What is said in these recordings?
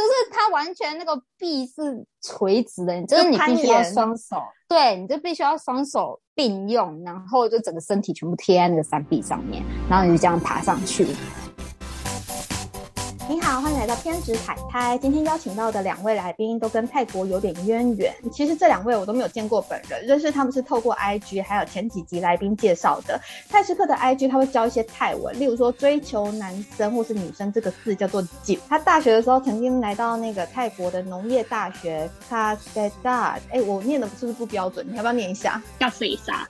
就是它完全那个臂是垂直的，就是你必须要双手，对，你就必须要双手并用，然后就整个身体全部贴在那个山壁上面，然后你就这样爬上去。欢迎来到偏执海苔。今天邀请到的两位来宾都跟泰国有点渊源。其实这两位我都没有见过本人，认识他们是透过 IG，还有前几集来宾介绍的。泰时刻的 IG 他会教一些泰文，例如说追求男生或是女生这个字叫做“九”。他大学的时候曾经来到那个泰国的农业大学 k a s e d a 哎，我念的是不是不标准？你要不要念一下 k a s e d a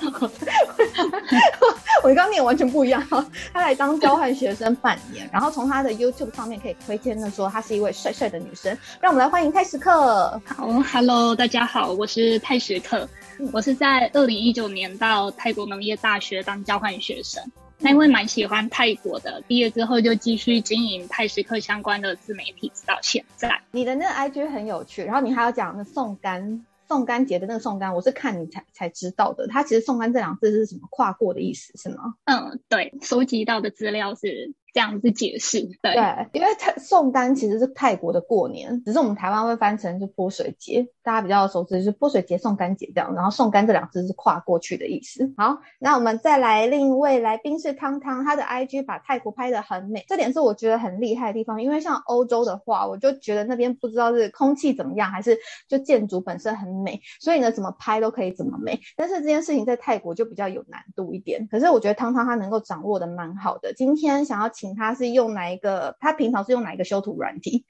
我刚念完全不一样。他来当交换学生半年，然后从他的 YouTube 上面可以推荐的说，她是一位帅帅的女生。让我们来欢迎泰时克。好，Hello，大家好，我是泰时克。我是在二零一九年到泰国农业大学当交换学生。那因为蛮喜欢泰国的，毕业之后就继续经营泰时刻相关的自媒体，直到现在。你的那个 IG 很有趣，然后你还要讲那送干。宋干节的那个宋干，我是看你才才知道的。它其实“宋干”这两个字是什么？跨过的意思是吗？嗯，对，收集到的资料是。这样子解释，对，因为泰宋丹其实是泰国的过年，只是我们台湾会翻成是泼水节，大家比较熟知是泼水节、宋干节这样。然后宋干这两字是跨过去的意思。好，那我们再来另一位来宾是汤汤，他的 IG 把泰国拍的很美，这点是我觉得很厉害的地方。因为像欧洲的话，我就觉得那边不知道是空气怎么样，还是就建筑本身很美，所以呢怎么拍都可以怎么美。但是这件事情在泰国就比较有难度一点。可是我觉得汤汤他能够掌握的蛮好的。今天想要请。他是用哪一个？他平常是用哪一个修图软体？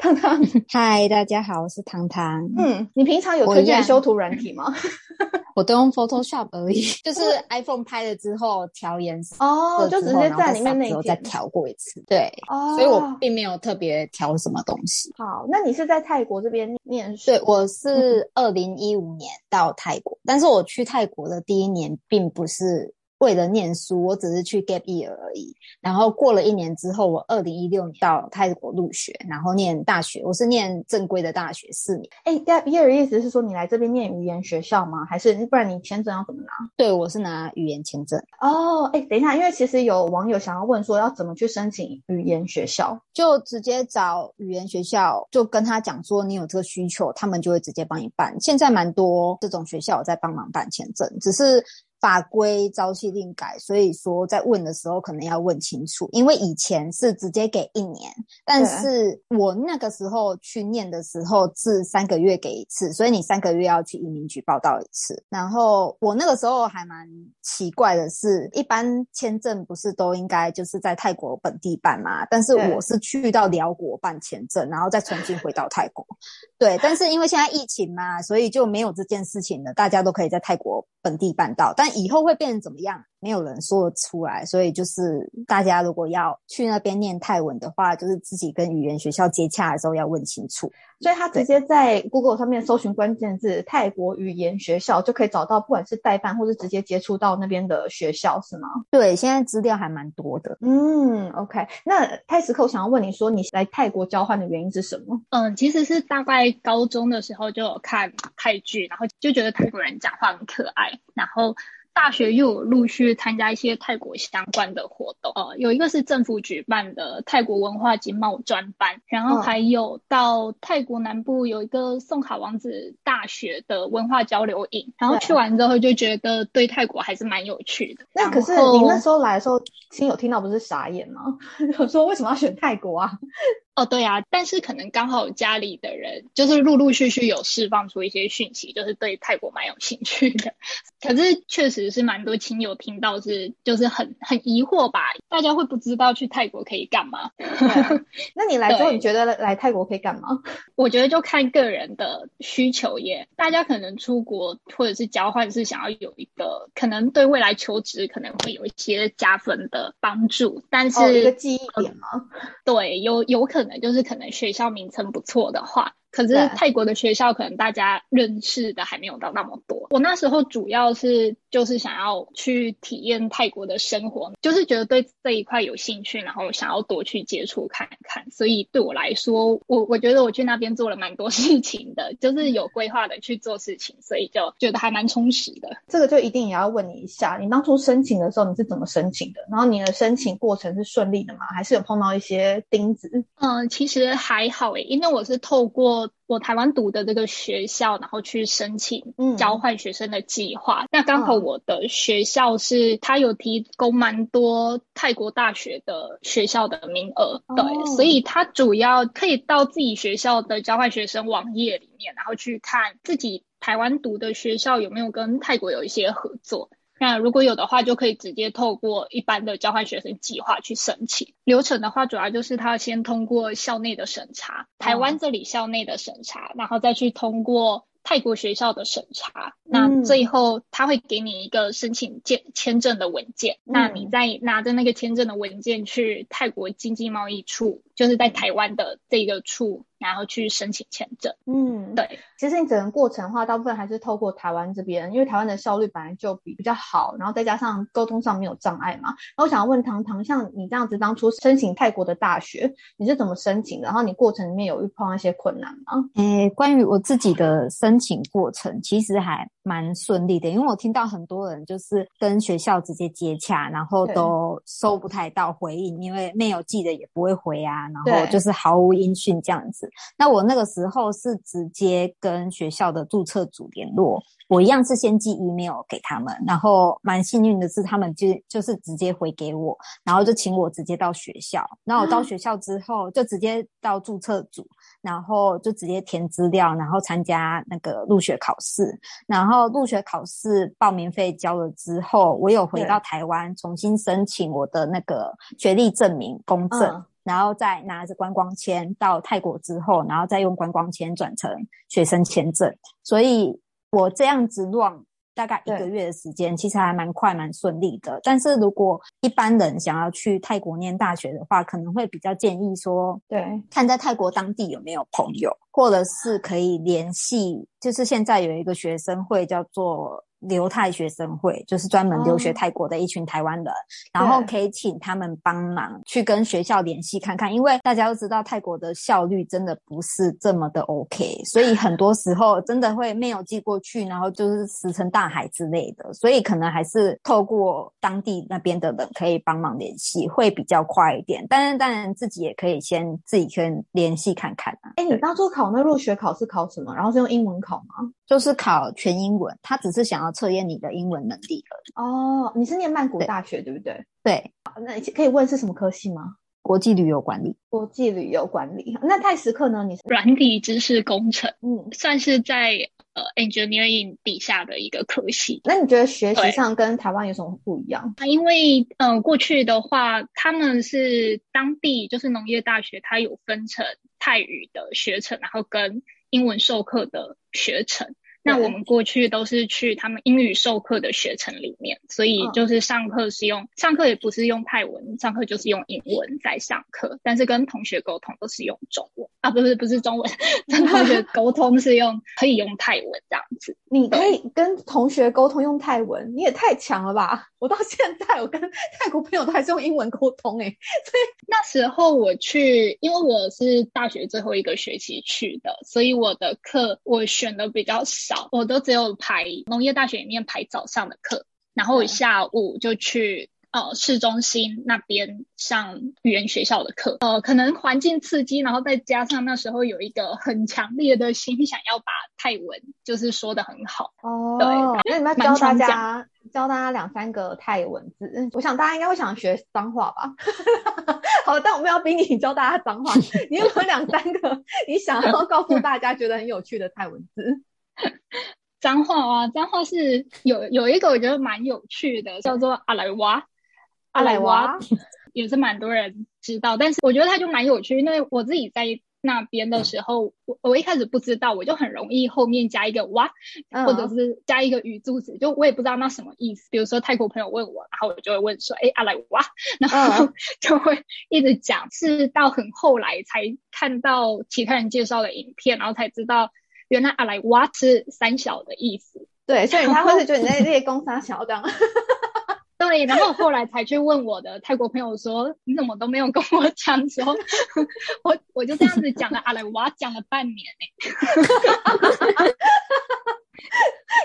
糖糖，嗨，大家好，我是糖糖。嗯，你平常有推荐修图软体吗？我都用 Photoshop 而已，就是 iPhone 拍了之后调颜色哦，就直接在里面那再调过一次。对，哦，所以我并没有特别调什么东西。好，那你是在泰国这边念书？对，我是二零一五年到泰国，但是我去泰国的第一年并不是。为了念书，我只是去 gap year 而已。然后过了一年之后，我二零一六年到泰国入学，然后念大学。我是念正规的大学四年。哎，gap year 的意思是说你来这边念语言学校吗？还是不然你签证要怎么拿？对，我是拿语言签证。哦，哎，等一下，因为其实有网友想要问说要怎么去申请语言学校，就直接找语言学校，就跟他讲说你有这个需求，他们就会直接帮你办。现在蛮多这种学校在帮忙办签证，只是。法规朝夕令改，所以说在问的时候可能要问清楚，因为以前是直接给一年，但是我那个时候去念的时候是三个月给一次，所以你三个月要去移民局报道一次。然后我那个时候还蛮奇怪的是，一般签证不是都应该就是在泰国本地办嘛？但是我是去到辽国办签证，然后再重新回到泰国。对，但是因为现在疫情嘛，所以就没有这件事情了，大家都可以在泰国本地办到，但以后会变成怎么样？没有人说得出来，所以就是大家如果要去那边念泰文的话，就是自己跟语言学校接洽的时候要问清楚。所以他直接在 Google 上面搜寻关键字“泰国语言学校”，就可以找到，不管是代办或是直接接触到那边的学校，是吗？对，现在资料还蛮多的。嗯，OK。那泰斯克，我想要问你说，你来泰国交换的原因是什么？嗯，其实是大概高中的时候就有看泰剧，然后就觉得泰国人讲话很可爱，然后。大学又有陆续参加一些泰国相关的活动，呃，有一个是政府举办的泰国文化经贸专班，然后还有到泰国南部有一个宋卡王子大学的文化交流营，然后去完之后就觉得对泰国还是蛮有趣的。那可是你那时候来的时候，亲友听到不是傻眼吗？我说为什么要选泰国啊？哦，对啊，但是可能刚好家里的人就是陆陆续续有释放出一些讯息，就是对泰国蛮有兴趣的。可是确实是蛮多亲友听到是就是很很疑惑吧，大家会不知道去泰国可以干嘛？那你来之后，你觉得来泰国可以干嘛？我觉得就看个人的需求耶。大家可能出国或者是交换是想要有一个可能对未来求职可能会有一些加分的帮助，但是一个记忆点吗？对，有有可能。就是可能学校名称不错的话，可是泰国的学校可能大家认识的还没有到那么多。我那时候主要是就是想要去体验泰国的生活，就是觉得对这一块有兴趣，然后想要多去接触看看。所以对我来说，我我觉得我去那边做了蛮多事情的，就是有规划的去做事情，所以就觉得还蛮充实的。这个就一定也要问你一下，你当初申请的时候你是怎么申请的？然后你的申请过程是顺利的吗？还是有碰到一些钉子？嗯，其实还好诶，因为我是透过。我台湾读的这个学校，然后去申请交换学生的计划。那刚好我的学校是，它有提供蛮多泰国大学的学校的名额，对，所以它主要可以到自己学校的交换学生网页里面，然后去看自己台湾读的学校有没有跟泰国有一些合作。那如果有的话，就可以直接透过一般的交换学生计划去申请。流程的话，主要就是他先通过校内的审查，台湾这里校内的审查，然后再去通过泰国学校的审查。那最后他会给你一个申请签签证的文件，那你再拿着那个签证的文件去泰国经济贸易处，就是在台湾的这个处。然后去申请签证。嗯，对。其实你整个过程的话，大部分还是透过台湾这边，因为台湾的效率本来就比比较好，然后再加上沟通上没有障碍嘛。那我想问唐唐，像你这样子当初申请泰国的大学，你是怎么申请的？然后你过程里面有遇碰一些困难吗？诶，关于我自己的申请过程，其实还蛮顺利的，因为我听到很多人就是跟学校直接接洽，然后都收不太到回应，因为没有寄的也不会回啊，然后就是毫无音讯这样子。那我那个时候是直接跟学校的注册组联络，我一样是先寄 email 给他们，然后蛮幸运的是他们就就是直接回给我，然后就请我直接到学校。那我到学校之后就直接到注册组，然后就直接填资料，然后参加那个入学考试。然后入学考试报名费交了之后，我有回到台湾重新申请我的那个学历证明公证。然后再拿着观光签到泰国之后，然后再用观光签转成学生签证。所以我这样子乱大概一个月的时间，其实还蛮快蛮顺利的。但是如果一般人想要去泰国念大学的话，可能会比较建议说，对，看在泰国当地有没有朋友，或者是可以联系，就是现在有一个学生会叫做。留泰学生会就是专门留学泰国的一群台湾人，然后可以请他们帮忙去跟学校联系看看，因为大家都知道泰国的效率真的不是这么的 OK，所以很多时候真的会没有寄过去，然后就是石沉大海之类的，所以可能还是透过当地那边的人可以帮忙联系，会比较快一点。但是当然自己也可以先自己先联系看看啊。哎，你当初考那入学考试考什么？然后是用英文考吗？就是考全英文，他只是想要测验你的英文能力而已。哦，你是念曼谷大学对不对？对。那可以问是什么科系吗？国际旅游管理。国际旅游管理。那泰时克呢？你是软体知识工程，嗯，算是在呃 engineering 底下的一个科系。那你觉得学习上跟台湾有什么不一样？因为嗯，过去的话，他们是当地就是农业大学，它有分成泰语的学程，然后跟英文授课的学程，那我们过去都是去他们英语授课的学程里面，所以就是上课是用上课也不是用泰文，上课就是用英文在上课，但是跟同学沟通都是用中文啊，不是不是中文，跟同学 沟通是用可以用泰文这样子。你可以跟同学沟通用泰文，你也太强了吧！我到现在我跟泰国朋友都还是用英文沟通诶，所以那时候我去，因为我是大学最后一个学期去的，所以我的课我选的比较少，我都只有排农业大学里面排早上的课，然后我下午就去。呃，市中心那边上语言学校的课，呃，可能环境刺激，然后再加上那时候有一个很强烈的心，想要把泰文就是说的很好。哦，对，那你们要教大家教大家两三个泰文字，我想大家应该会想学脏话吧？好，但我们要逼你教大家脏话，你有没有两三个你想要告诉大家觉得很有趣的泰文字？脏话啊，脏话是有有一个我觉得蛮有趣的，叫做阿莱哇。阿莱娃也是蛮多人知道，但是我觉得它就蛮有趣，因为我自己在那边的时候，我我一开始不知道，我就很容易后面加一个哇，或者是加一个语助词，就我也不知道那什么意思。比如说泰国朋友问我，然后我就会问说，哎，阿莱哇，然后 就会一直讲，是到很后来才看到其他人介绍的影片，然后才知道原来阿莱瓦是三小的意思。对，所以他会是觉得你在列公三小这样。对，然后后来才去问我的泰国朋友说：“你怎么都没有跟我讲？”说，我我就这样子讲了阿莱瓦，讲了半年呢。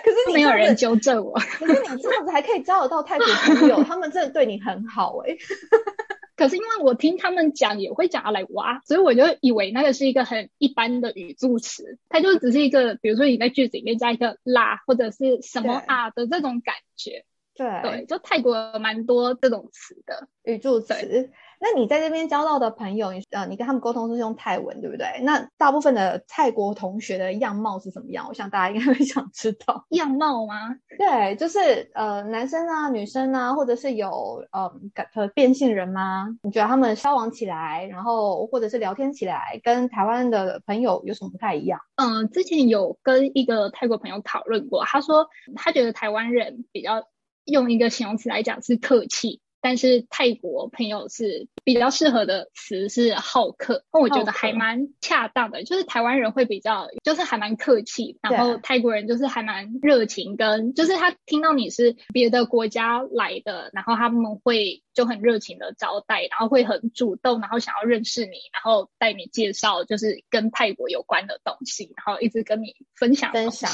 可是没有人纠正我。可是你这样子还可以交得到泰国朋友，他们真的对你很好哎。可是因为我听他们讲也会讲阿莱哇，所以我就以为那个是一个很一般的语助词，它就只是一个，比如说你在句子里面加一个啦或者是什么啊的这种感觉。对对，就泰国蛮多这种词的语助词。那你在这边交到的朋友，你呃，你跟他们沟通是用泰文，对不对？那大部分的泰国同学的样貌是什么样？我想大家应该会 想知道样貌吗？对，就是呃，男生啊，女生啊，或者是有呃改呃变性人吗？你觉得他们交往起来，然后或者是聊天起来，跟台湾的朋友有什么不太一样？嗯，之前有跟一个泰国朋友讨论过，他说他觉得台湾人比较。用一个形容词来讲是客气，但是泰国朋友是比较适合的词是好客，那我觉得还蛮恰当的。就是台湾人会比较，就是还蛮客气，然后泰国人就是还蛮热情，跟就是他听到你是别的国家来的，然后他们会就很热情的招待，然后会很主动，然后想要认识你，然后带你介绍就是跟泰国有关的东西，然后一直跟你分享分享。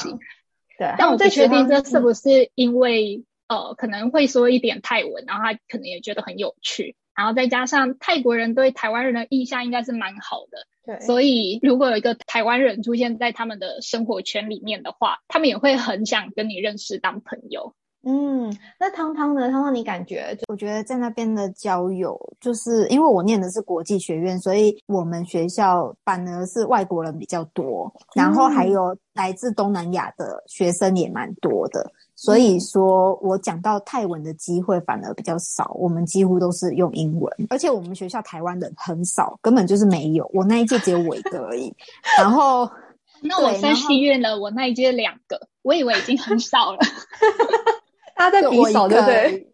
对，但我不确定这是不是因为。呃，可能会说一点泰文，然后他可能也觉得很有趣，然后再加上泰国人对台湾人的印象应该是蛮好的，对，所以如果有一个台湾人出现在他们的生活圈里面的话，他们也会很想跟你认识当朋友。嗯，那汤汤呢？汤汤，你感觉？我觉得在那边的交友，就是因为我念的是国际学院，所以我们学校反而是外国人比较多，然后还有来自东南亚的学生也蛮多的。所以说我讲到泰文的机会反而比较少，我们几乎都是用英文，而且我们学校台湾人很少，根本就是没有。我那一届只有我一个而已。然后，那我在戏院了，我那一届两个，我以为已经很少了。他在比少，对不对？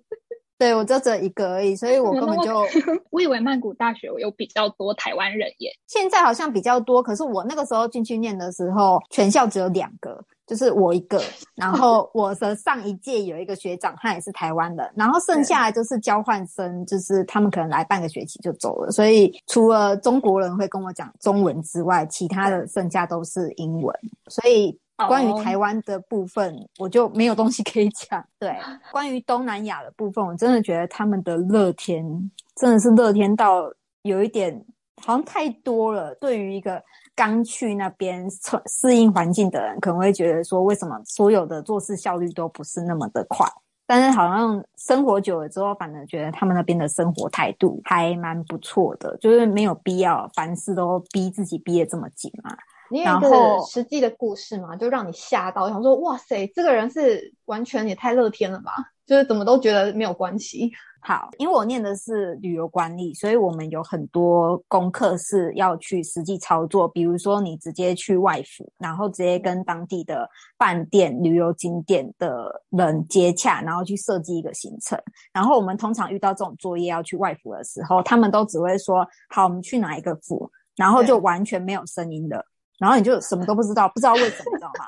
对，我就只有一个而已，所以我根本就我以为曼谷大学有比较多台湾人耶。现在好像比较多，可是我那个时候进去念的时候，全校只有两个。就是我一个，然后我的上一届有一个学长，他也是台湾的，然后剩下来就是交换生，就是他们可能来半个学期就走了，所以除了中国人会跟我讲中文之外，其他的剩下都是英文。所以关于台湾的部分，我就没有东西可以讲。对，关于东南亚的部分，我真的觉得他们的乐天真的是乐天到有一点好像太多了，对于一个。刚去那边适适应环境的人，可能会觉得说，为什么所有的做事效率都不是那么的快？但是好像生活久了之后，反而觉得他们那边的生活态度还蛮不错的，就是没有必要凡事都逼自己逼得这么紧嘛。你有一个实际的故事嘛，就让你吓到，想说哇塞，这个人是完全也太乐天了吧？就是怎么都觉得没有关系。好，因为我念的是旅游管理，所以我们有很多功课是要去实际操作。比如说，你直接去外府，然后直接跟当地的饭店、旅游景点的人接洽，然后去设计一个行程。然后我们通常遇到这种作业要去外府的时候，他们都只会说：“好，我们去哪一个府？”然后就完全没有声音的，然后你就什么都不知道，不知道为什么，你知道吗？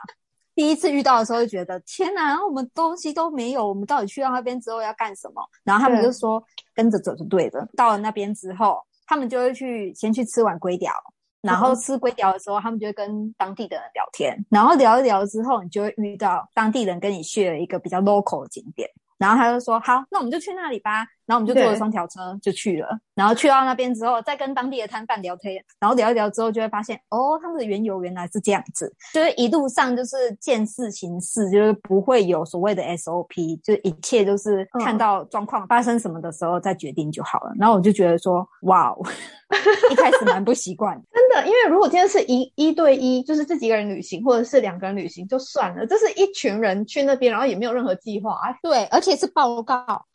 第一次遇到的时候就觉得天哪，我们东西都没有，我们到底去到那边之后要干什么？然后他们就说跟着走就对了。到了那边之后，他们就会去先去吃碗龟条，然后吃龟条的时候，他们就会跟当地的人聊天，然后聊一聊之后，你就会遇到当地人跟你去了一个比较 local 的景点，然后他就说好，那我们就去那里吧。然后我们就坐了双条车就去了，然后去到那边之后，再跟当地的摊贩聊天，然后聊一聊之后，就会发现哦，他们的缘由原来是这样子，就是一路上就是见事行事，就是不会有所谓的 SOP，就一切都是看到状况发生什么的时候再决定就好了。然后我就觉得说，哇，一开始蛮不习惯，真的，因为如果今天是一一对一，就是自己一个人旅行，或者是两个人旅行就算了，这是一群人去那边，然后也没有任何计划，啊对，而且是报告。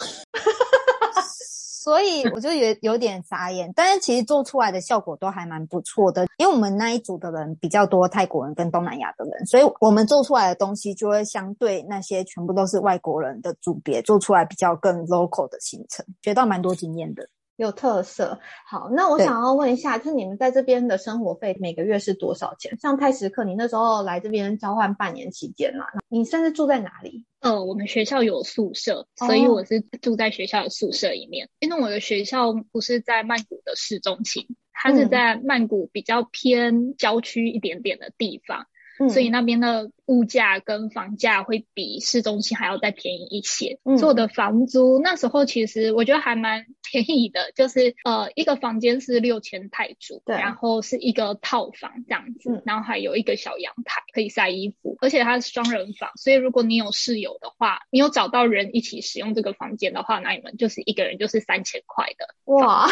所以我就有有点傻眼，但是其实做出来的效果都还蛮不错的，因为我们那一组的人比较多泰国人跟东南亚的人，所以我们做出来的东西就会相对那些全部都是外国人的组别做出来比较更 local 的行程，学到蛮多经验的。有特色。好，那我想要问一下，就是你们在这边的生活费每个月是多少钱？像泰时刻，你那时候来这边交换半年期间嘛，你现在住在哪里？呃，我们学校有宿舍，所以我是住在学校的宿舍里面。因为我的学校不是在曼谷的市中心，它是在曼谷比较偏郊区一点点的地方，所以那边的。物价跟房价会比市中心还要再便宜一些。做的房租那时候其实我觉得还蛮 便宜的，就是呃一个房间是六千泰铢，对，然后是一个套房这样子，然后还有一个小阳台可以晒衣服，而且它是双人房，所以如果你有室友的话，你有找到人一起使用这个房间的话，那你们就是一个人就是三千块的。哇，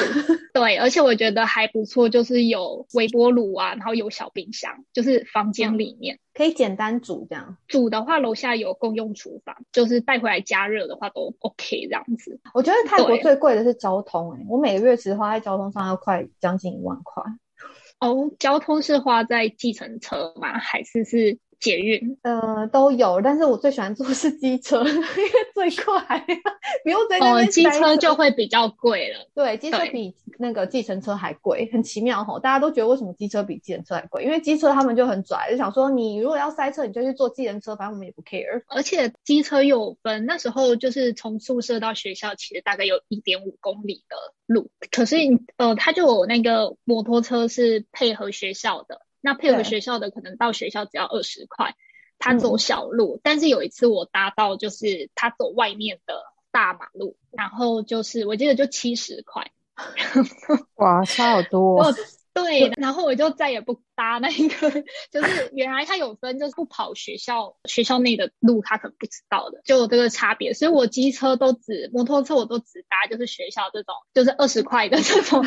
对，而且我觉得还不错，就是有微波炉啊，然后有小冰箱，就是房间里面。可以简单煮这样，煮的话楼下有共用厨房，就是带回来加热的话都 OK 这样子。我觉得泰国最贵的是交通，哎，我每个月其实花在交通上要快将近一万块。哦，交通是花在计程车吗？还是是？捷运呃都有，但是我最喜欢坐是机车，因为最快，不用在那边机车就会比较贵了。对，机车比那个计程车还贵，很奇妙吼。大家都觉得为什么机车比计程车还贵？因为机车他们就很拽，就想说你如果要塞车，你就去坐计程车，反正我们也不 care。而且机车有分，那时候就是从宿舍到学校，其实大概有一点五公里的路，可是呃，他就有那个摩托车是配合学校的。那配合学校的可能到学校只要二十块，他走小路。但是有一次我搭到就是他走外面的大马路，然后就是我记得就七十块，哇，差好多。对，然后我就再也不搭那一个，就是原来他有分，就是不跑学校学校内的路，他可能不知道的，就有这个差别。所以我机车都只摩托车我都只搭，就是学校这种，就是二十块的这种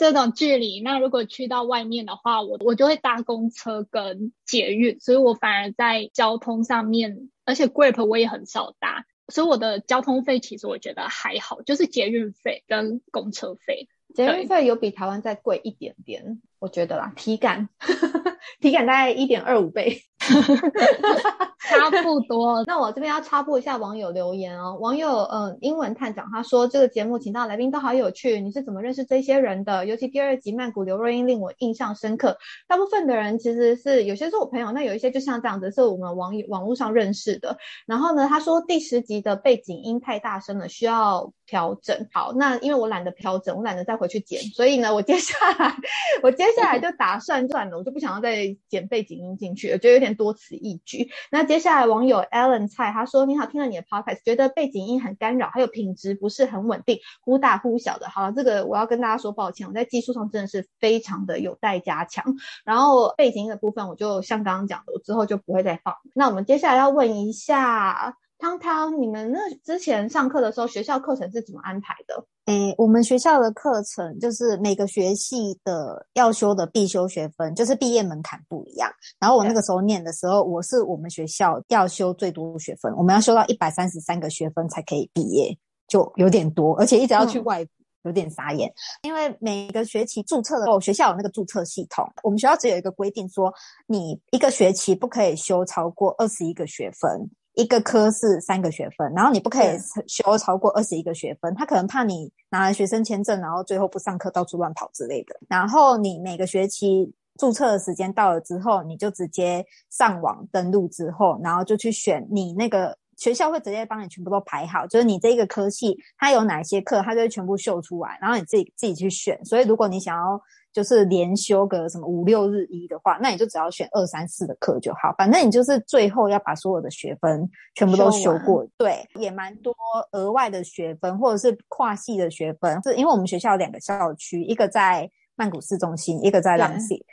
这种距离。那如果去到外面的话，我我就会搭公车跟捷运，所以我反而在交通上面，而且 Grab 我也很少搭，所以我的交通费其实我觉得还好，就是捷运费跟公车费。捷运费有比台湾再贵一点点，我觉得啦，体感，体感大概一点二五倍。差不多。那我这边要插播一下网友留言哦。网友嗯，英文探长他说这个节目请到来宾都好有趣，你是怎么认识这些人的？尤其第二集曼谷刘若英令我印象深刻。大部分的人其实是有些是我朋友，那有一些就像这样子是我们网网络上认识的。然后呢，他说第十集的背景音太大声了，需要调整。好，那因为我懒得调整，我懒得再回去剪，所以呢，我接下来我接下来就打算算了，我就不想要再剪背景音进去，我觉得有点。多此一举。那接下来网友 Alan 蔡他说：“你好，听了你的 podcast，觉得背景音很干扰，还有品质不是很稳定，忽大忽小的。好了，这个我要跟大家说抱歉，我在技术上真的是非常的有待加强。然后背景音的部分，我就像刚刚讲的，我之后就不会再放。那我们接下来要问一下。”汤汤，你们那之前上课的时候，学校课程是怎么安排的？诶，我们学校的课程就是每个学系的要修的必修学分，就是毕业门槛不一样。然后我那个时候念的时候，我是我们学校要修最多学分，我们要修到一百三十三个学分才可以毕业，就有点多，而且一直要去外，有点傻眼。因为每个学期注册的时候，学校有那个注册系统，我们学校只有一个规定，说你一个学期不可以修超过二十一个学分。一个科是三个学分，然后你不可以修超过二十一个学分，他可能怕你拿了学生签证，然后最后不上课，到处乱跑之类的。然后你每个学期注册的时间到了之后，你就直接上网登录之后，然后就去选你那个学校会直接帮你全部都排好，就是你这个科系它有哪些课，它就会全部秀出来，然后你自己自己去选。所以如果你想要。就是连修个什么五六日一的话，那你就只要选二三四的课就好。反正你就是最后要把所有的学分全部都修过。对，也蛮多额外的学分或者是跨系的学分，是因为我们学校有两个校区，一个在曼谷市中心，一个在浪溪。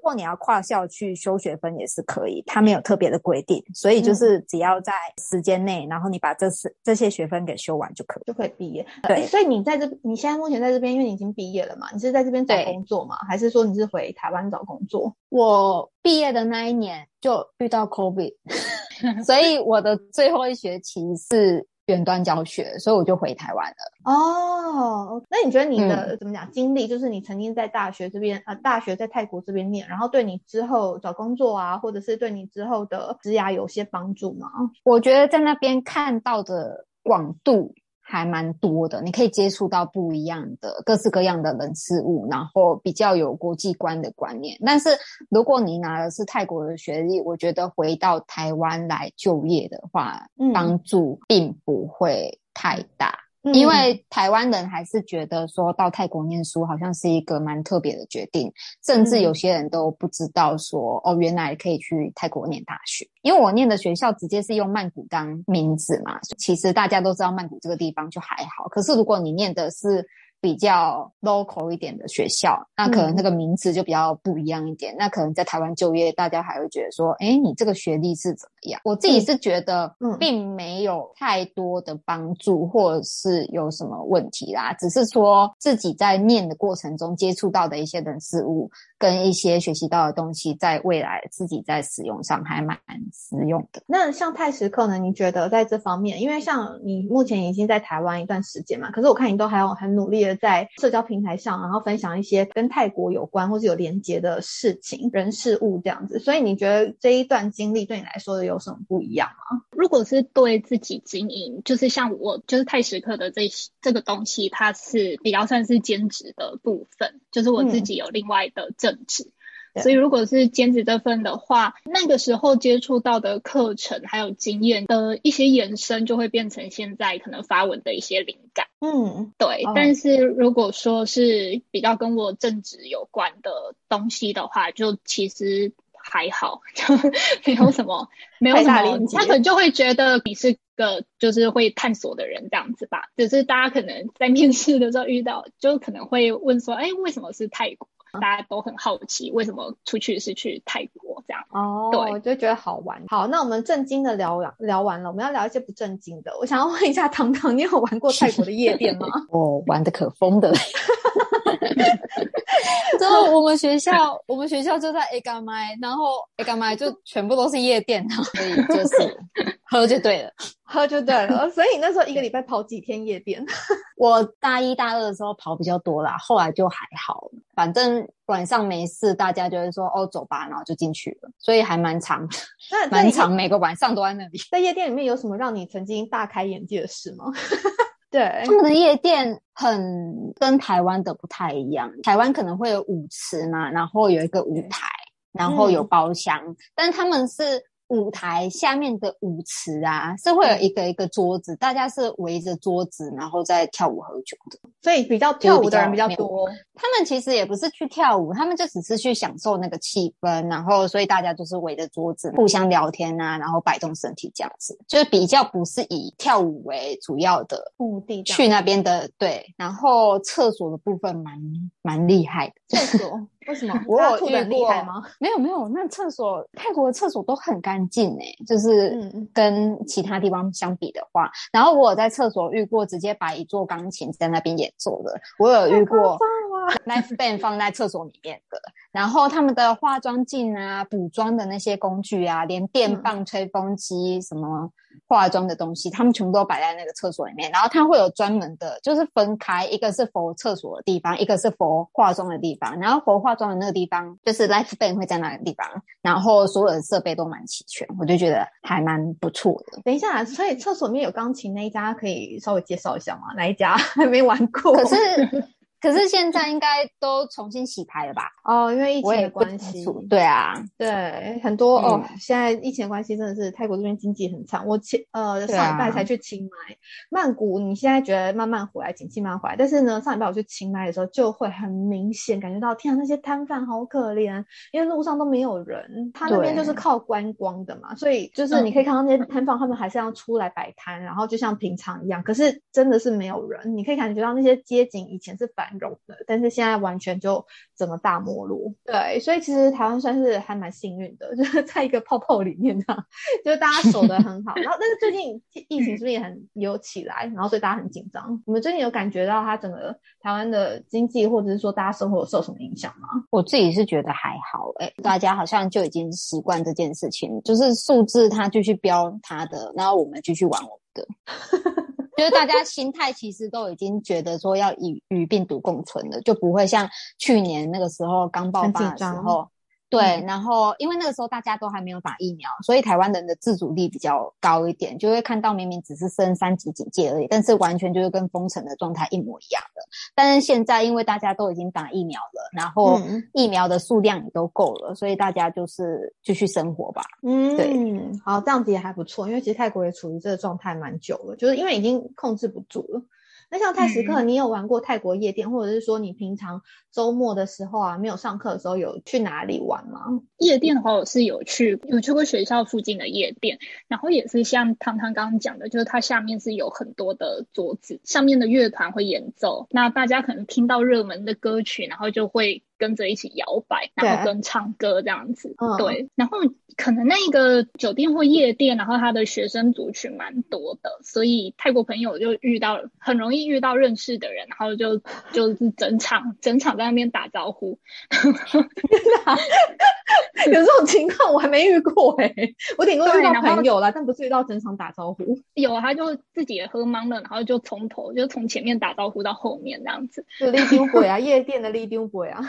如果你要跨校去修学分也是可以，它没有特别的规定，所以就是只要在时间内，然后你把这四这些学分给修完就可以，就可以毕业。对，所以你在这，你现在目前在这边，因为你已经毕业了嘛，你是在这边找工作吗？还是说你是回台湾找工作？我毕业的那一年就遇到 COVID，所以我的最后一学期是。远端教学，所以我就回台湾了。哦，那你觉得你的怎么讲经历，就是你曾经在大学这边，呃，大学在泰国这边念，然后对你之后找工作啊，或者是对你之后的职涯有些帮助吗？我觉得在那边看到的广度。还蛮多的，你可以接触到不一样的各式各样的人事物，然后比较有国际观的观念。但是如果你拿的是泰国的学历，我觉得回到台湾来就业的话，帮助并不会太大。因为台湾人还是觉得说到泰国念书好像是一个蛮特别的决定，甚至有些人都不知道说哦，原来可以去泰国念大学。因为我念的学校直接是用曼谷当名字嘛，其实大家都知道曼谷这个地方就还好。可是如果你念的是比较 local 一点的学校，那可能那个名字就比较不一样一点。那可能在台湾就业，大家还会觉得说，哎，你这个学历是怎么样？我自己是觉得，并没有太多的帮助，或者是有什么问题啦。只是说自己在念的过程中接触到的一些人事物。跟一些学习到的东西，在未来自己在使用上还蛮实用的。那像泰时课呢？你觉得在这方面，因为像你目前已经在台湾一段时间嘛，可是我看你都还有很努力的在社交平台上，然后分享一些跟泰国有关或是有连接的事情、人事物这样子。所以你觉得这一段经历对你来说有什么不一样吗？如果是对自己经营，就是像我就是泰时课的这这个东西，它是比较算是兼职的部分，就是我自己有另外的这。政治，所以如果是兼职这份的话，那个时候接触到的课程还有经验的一些延伸，就会变成现在可能发文的一些灵感。嗯，对。但是如果说是比较跟我正职有关的东西的话，就其实还好，就没有什么，没有什么。他可能就会觉得你是个就是会探索的人这样子吧。只是大家可能在面试的时候遇到，就可能会问说，哎，为什么是泰国？大家都很好奇，为什么出去是去泰国这样？哦，对，就觉得好玩。好，那我们正经的聊聊完了，我们要聊一些不正经的。我想要问一下糖糖，你有玩过泰国的夜店吗？我玩的可疯的。之后我们学校，我们学校就在 A 嘎麦，然后 A 嘎麦就全部都是夜店，所以就是喝就对了，喝就对了。所以那时候一个礼拜跑几天夜店？我大一大二的时候跑比较多啦，后来就还好，反正晚上没事，大家就会说哦走吧，然后就进去了，所以还蛮长，蛮长，每个晚上都在那里。在夜店里面有什么让你曾经大开眼界的事吗？对，他们的夜店很跟台湾的不太一样。台湾可能会有舞池嘛，然后有一个舞台，然后有包厢，但他们是。舞台下面的舞池啊，是会有一个一个桌子，大家是围着桌子，然后再跳舞喝酒的，所以比较跳舞的人比较多。他们其实也不是去跳舞，他们就只是去享受那个气氛，然后所以大家就是围着桌子互相聊天啊，然后摆动身体这样子，就是比较不是以跳舞为主要的目的去那边的。对，然后厕所的部分蛮蛮厉害的，厕所。为什么？我有遇过吗？没有没有，那厕所泰国的厕所都很干净诶，就是跟其他地方相比的话。然后我有在厕所遇过直接摆一座钢琴在那边演奏的，我有遇过 live band 放在厕所里面的。然后他们的化妆镜啊、补妆的那些工具啊，连电棒、吹风机什么。化妆的东西，他们全部都摆在那个厕所里面，然后它会有专门的，就是分开，一个是佛厕所的地方，一个是佛化妆的地方。然后佛化妆的那个地方，就是 life band 会在那个地方，然后所有的设备都蛮齐全，我就觉得还蛮不错的。等一下，所以厕所里面有钢琴那一家可以稍微介绍一下吗？哪一家 还没玩过？可是。可是现在应该都重新洗牌了吧？哦，因为疫情的关系。对啊，对，很多哦。现在疫情的关系真的是泰国这边经济很惨。我前呃上礼拜才去清迈，曼谷你现在觉得慢慢回来，景气慢慢回来，但是呢，上礼拜我去清迈的时候，就会很明显感觉到，天啊，那些摊贩好可怜，因为路上都没有人，他那边就是靠观光的嘛，所以就是你可以看到那些摊贩，他们还是要出来摆摊，然后就像平常一样，可是真的是没有人，你可以感觉到那些街景以前是反。容的，但是现在完全就整个大没落。对，所以其实台湾算是还蛮幸运的，就是在一个泡泡里面的，就是大家守得很好。然后，但是最近疫情是不是也很有起来？然后所以大家很紧张。你们最近有感觉到它整个台湾的经济，或者是说大家生活受什么影响吗？我自己是觉得还好，哎，大家好像就已经习惯这件事情，就是数字它继续飙它的，然后我们继续玩我们的。就是大家心态其实都已经觉得说要与与病毒共存了，就不会像去年那个时候刚爆发的时候，对，然后因为那个时候大家都还没有打疫苗，所以台湾人的自主力比较高一点，就会看到明明只是升三级警戒而已，但是完全就是跟封城的状态一模一样的。但是现在因为大家都已经打疫苗了，然后疫苗的数量也都够了，所以大家就是继续生活吧。嗯，对，好，这样子也还不错，因为其实泰国也处于这个状态蛮久了，就是因为已经控制不住了。那像泰时刻，你有玩过泰国夜店，或者是说你平常周末的时候啊，没有上课的时候，有去哪里玩吗？夜店的话，我是有去，有去过学校附近的夜店，然后也是像汤汤刚刚讲的，就是它下面是有很多的桌子，上面的乐团会演奏，那大家可能听到热门的歌曲，然后就会。跟着一起摇摆，然后跟唱歌这样子，对。然后可能那个酒店或夜店，然后他的学生族群蛮多的，所以泰国朋友就遇到很容易遇到认识的人，然后就 就是整场整场在那边打招呼。有这种情况我还没遇过哎，我顶多遇到朋友了，但不是遇到整场打招呼。有他就自己也喝懵了，然后就从头就从前面打招呼到后面这样子。就立丢鬼啊，夜店的立丢鬼啊。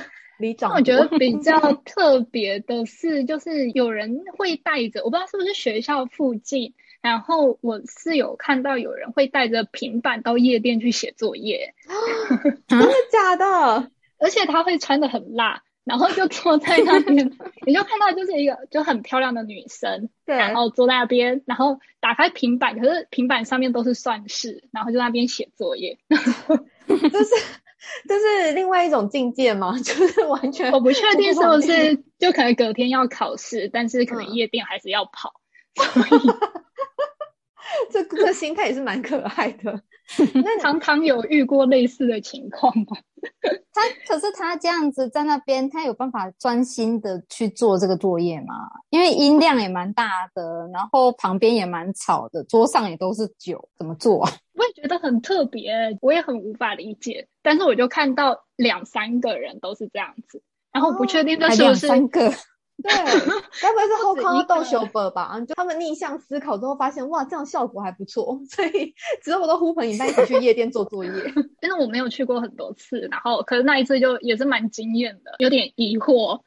那我觉得比较特别的是，就是有人会带着，我不知道是不是学校附近，然后我是有看到有人会带着平板到夜店去写作业，真的假的？而且他会穿的很辣，然后就坐在那边，你就看到就是一个就很漂亮的女生，对，然后坐在那边，然后打开平板，可是平板上面都是算式，然后就那边写作业，就是。这是另外一种境界吗？就是完全我不确定是不是，就可能隔天要考试，但是可能夜店还是要跑。这这心态也是蛮可爱的。那常常有遇过类似的情况吗？他可是他这样子在那边，他有办法专心的去做这个作业吗？因为音量也蛮大的，然后旁边也蛮吵的，桌上也都是酒，怎么做啊？我也觉得很特别，我也很无法理解。但是我就看到两三个人都是这样子，然后不确定这是不是三个。对，该不会是 后康逗秀伯吧？就他们逆向思考之后发现，哇，这样效果还不错，所以之后都呼朋引伴一起去夜店做作业。但是我没有去过很多次，然后可是那一次就也是蛮惊艳的，有点疑惑。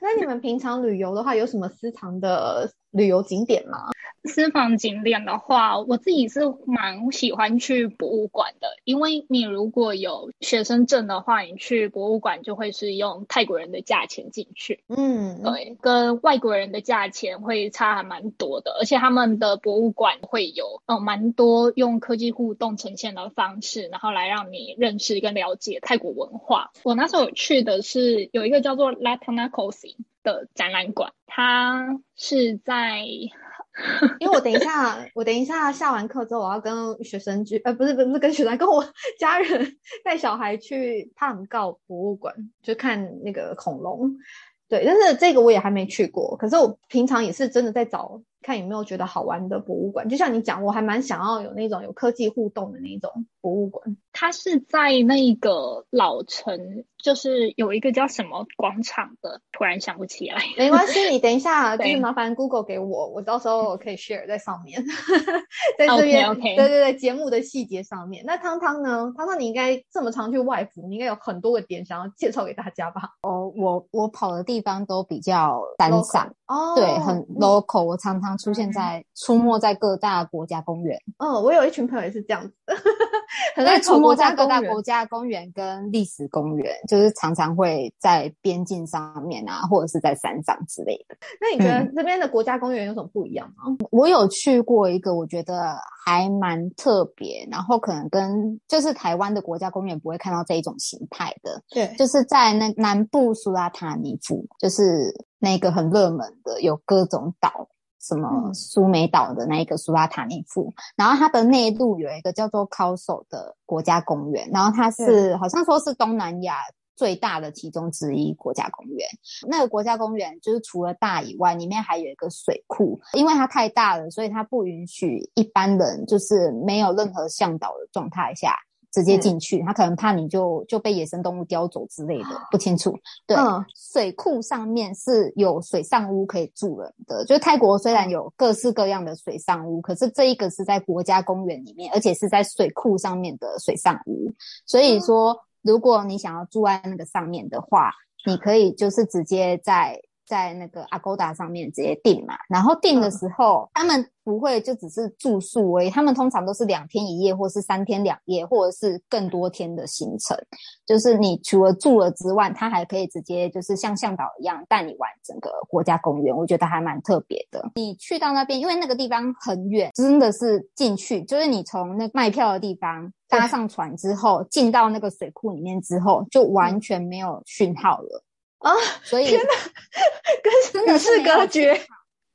那你们平常旅游的话，有什么私藏的旅游景点吗？私房景点的话，我自己是蛮喜欢去博物馆的，因为你如果有学生证的话，你去博物馆就会是用泰国人的价钱进去，嗯，对，跟外国人的价钱会差还蛮多的，而且他们的博物馆会有呃蛮多用科技互动呈现的方式，然后来让你认识跟了解泰国文化。我那时候去的是有一个叫做 Latanakosi 的展览馆，它是在。因为我等一下，我等一下下完课之后，我要跟学生去，呃，不是，不是跟学生，跟我家人带小孩去帕姆告博物馆，就看那个恐龙。对，但是这个我也还没去过，可是我平常也是真的在找。看有没有觉得好玩的博物馆，就像你讲，我还蛮想要有那种有科技互动的那种博物馆。它是在那个老城，就是有一个叫什么广场的，突然想不起来。没关系，你等一下，就是麻烦 Google 给我，我到时候可以 share 在上面，在这边。对对对，节目的细节上面。那汤汤呢？汤汤，你应该这么常去外服，你应该有很多个点想要介绍给大家吧？哦，我我跑的地方都比较单散，哦，对，很 local，我常常。出现在出没在各大国家公园。嗯，我有一群朋友也是这样子，很爱出没在各大国家公园跟历史公园，就是常常会在边境上面啊，或者是在山上之类的。那你觉得这边的国家公园有什么不一样吗？我有去过一个，我觉得还蛮特别，然后可能跟就是台湾的国家公园不会看到这一种形态的。对，就是在那南部苏拉塔尼夫，就是那个很热门的，有各种岛。什么苏梅岛的那一个苏拉塔尼夫，然后它的内陆有一个叫做考索的国家公园，然后它是好像说是东南亚最大的其中之一国家公园。那个国家公园就是除了大以外，里面还有一个水库，因为它太大了，所以它不允许一般人就是没有任何向导的状态下。直接进去，他可能怕你就就被野生动物叼走之类的，不清楚。对，水库上面是有水上屋可以住人的。就是泰国虽然有各式各样的水上屋，可是这一个是在国家公园里面，而且是在水库上面的水上屋。所以说，如果你想要住在那个上面的话，你可以就是直接在。在那个 Agoda 上面直接订嘛，然后订的时候，他们不会就只是住宿而已，他们通常都是两天一夜，或是三天两夜，或者是更多天的行程。就是你除了住了之外，他还可以直接就是像向导一样带你玩整个国家公园，我觉得还蛮特别的。你去到那边，因为那个地方很远，真的是进去，就是你从那卖票的地方搭上船之后，进到那个水库里面之后，就完全没有讯号了。啊！所以天哪，跟与世隔绝，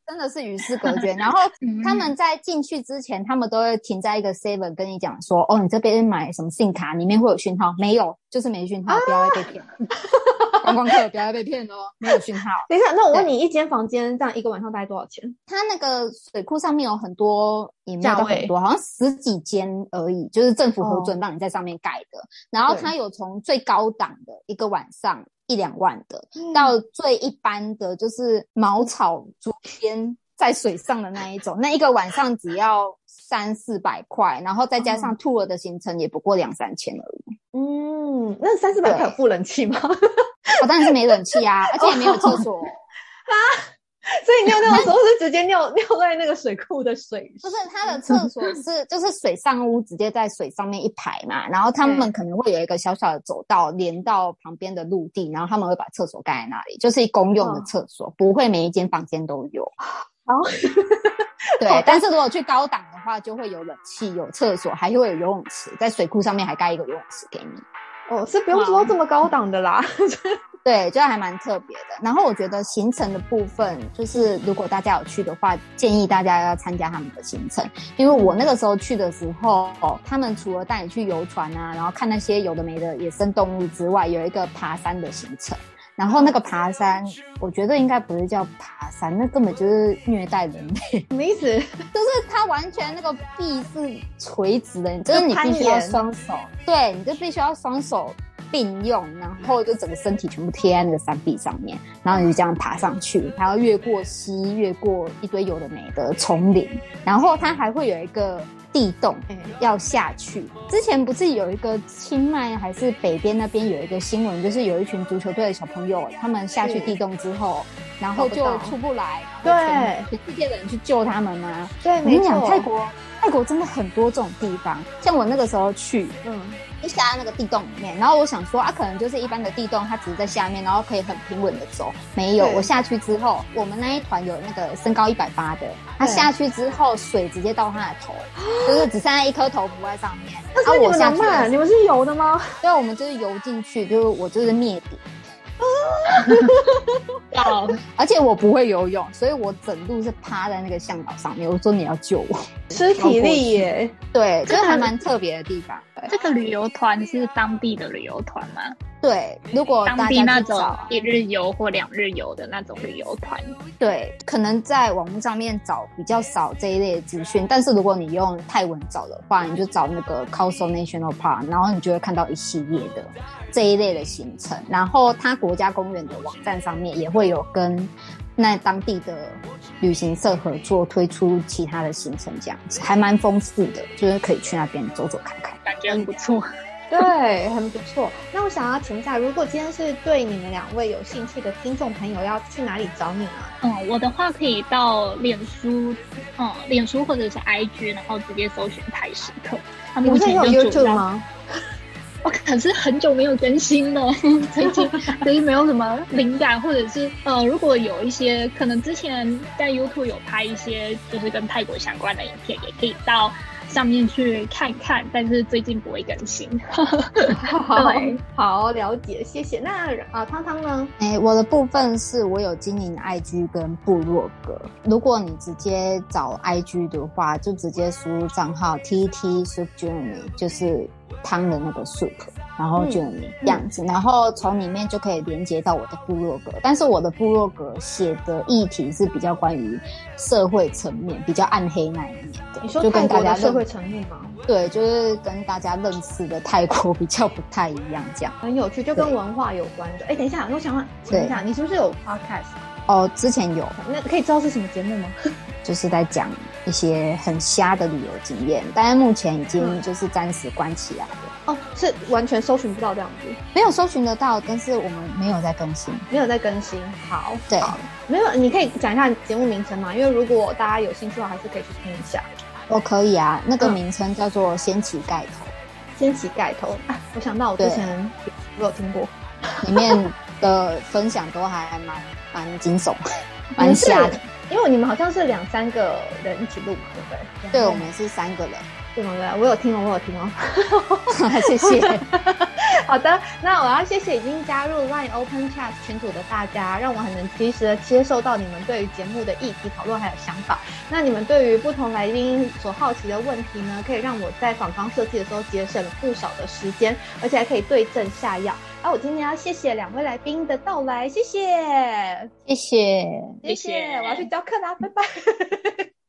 真的是与世隔绝。然后他们在进去之前，他们都会停在一个 seven 跟你讲说：“哦，你这边买什么信卡，里面会有讯号？没有，就是没讯号，不要被骗。观光客不要被骗哦，没有讯号。等一下，那我问你，一间房间这样一个晚上大概多少钱？它那个水库上面有很多，也没有很多，好像十几间而已，就是政府核准让你在上面盖的。然后它有从最高档的一个晚上。一两万的，到最一般的就是茅草竹编在水上的那一种，那一个晚上只要三四百块，然后再加上 tour 的行程也不过两三千而已。嗯，那三四百块有付冷气吗？我 当然是没冷气啊，而且也没有厕所啊。所以尿尿的时候是直接尿尿在那个水库的水，不是它的厕所是就是水上屋，直接在水上面一排嘛，然后他们可能会有一个小小的走道连到旁边的陆地，然后他们会把厕所盖在那里，就是公用的厕所，不会每一间房间都有。好，对，但是如果去高档的话，就会有冷气、有厕所，还会有游泳池，在水库上面还盖一个游泳池给你。哦，是不用说这么高档的啦。对，就还蛮特别的。然后我觉得行程的部分，就是如果大家有去的话，建议大家要参加他们的行程。因为我那个时候去的时候，他们除了带你去游船啊，然后看那些有的没的野生动物之外，有一个爬山的行程。然后那个爬山，我觉得应该不是叫爬山，那根本就是虐待人类。什么意思？就是它完全那个壁是垂直的，就是你必须要双手，对，你就必须要双手。并用，然后就整个身体全部贴在那个山壁上面，然后你就这样爬上去，还要越过溪，越过一堆有的没的丛林，然后它还会有一个地洞要下去。之前不是有一个清迈还是北边那边有一个新闻，就是有一群足球队的小朋友，他们下去地洞之后，然后就出不来，对，全世界的人去救他们吗？对，没错。泰国，泰国真的很多这种地方，像我那个时候去，嗯。就下在那个地洞里面，然后我想说啊，可能就是一般的地洞，它只是在下面，然后可以很平稳的走。没有，我下去之后，我们那一团有那个身高一百八的，他下去之后，水直接到他的头，就是只剩下一颗头浮在上面。那我下去，你们是游的吗？对，我们就是游进去，就是我就是灭顶。好，而且我不会游泳，所以我整路是趴在那个向导上面。我说你要救我，吃体力耶。对，这个还蛮特别的地方。这个旅游团是当地的旅游团吗？对，如果当地那种一日游或两日游的那种旅游团，对，可能在网络上面找比较少这一类资讯。但是如果你用泰文找的话，你就找那个 k a s o National Park，然后你就会看到一系列的。这一类的行程，然后它国家公园的网站上面也会有跟那当地的旅行社合作推出其他的行程，这样子还蛮丰富的，就是可以去那边走走看看，很不错。对，很不错。那我想要请下，如果今天是对你们两位有兴趣的听众朋友，要去哪里找你呢？嗯，我的话可以到脸书，嗯，脸书或者是 IG，然后直接搜寻泰食课。他们现在有 YouTube 吗？我可是很久没有更新了，最近最近没有什么灵感，或者是呃，如果有一些可能之前在 YouTube 有拍一些就是跟泰国相关的影片，也可以到上面去看看，但是最近不会更新。好，好了解，谢谢。那啊，汤汤呢？哎，我的部分是我有经营 IG 跟部落格，如果你直接找 IG 的话，就直接输入账号 TT Sub Journey，就是。汤的那个 soup，然后就样子，然后从里面就可以连接到我的部落格。但是我的部落格写的议题是比较关于社会层面，比较暗黑那一面的。你说泰国的社会层面吗？对，就是跟大家认识的泰国比较不太一样，这样很有趣，就跟文化有关的。哎，等一下，我想问，等一下，你是不是有 podcast？哦，之前有，那可以知道是什么节目吗？就是在讲一些很瞎的旅游经验，但是目前已经就是暂时关起来了。哦，是完全搜寻不到这样子，没有搜寻得到，但是我们没有在更新。没有在更新。好，对没有，你可以讲一下节目名称嘛？因为如果大家有兴趣的话，还是可以去听一下。我可以啊，那个嗯名称叫做“掀起盖头掀起盖头啊！我想到我之前我有听过，”，里面的 分享都还蛮蛮惊悚、蛮吓的。因为你们好像是两三个人一起录嘛，对不对？对，我们是三个人，对对对，我有听哦，我有听哦。谢谢。好的，那我要谢谢已经加入 Line Open Chat 群组的大家，让我很能及时的接受到你们对于节目的议题讨论还有想法。那你们对于不同来宾所好奇的问题呢，可以让我在访纲设计的时候节省了不少的时间，而且还可以对症下药。而我今天要谢谢两位来宾的到来，谢谢，谢谢。谢谢谢我要去教课啦，拜拜。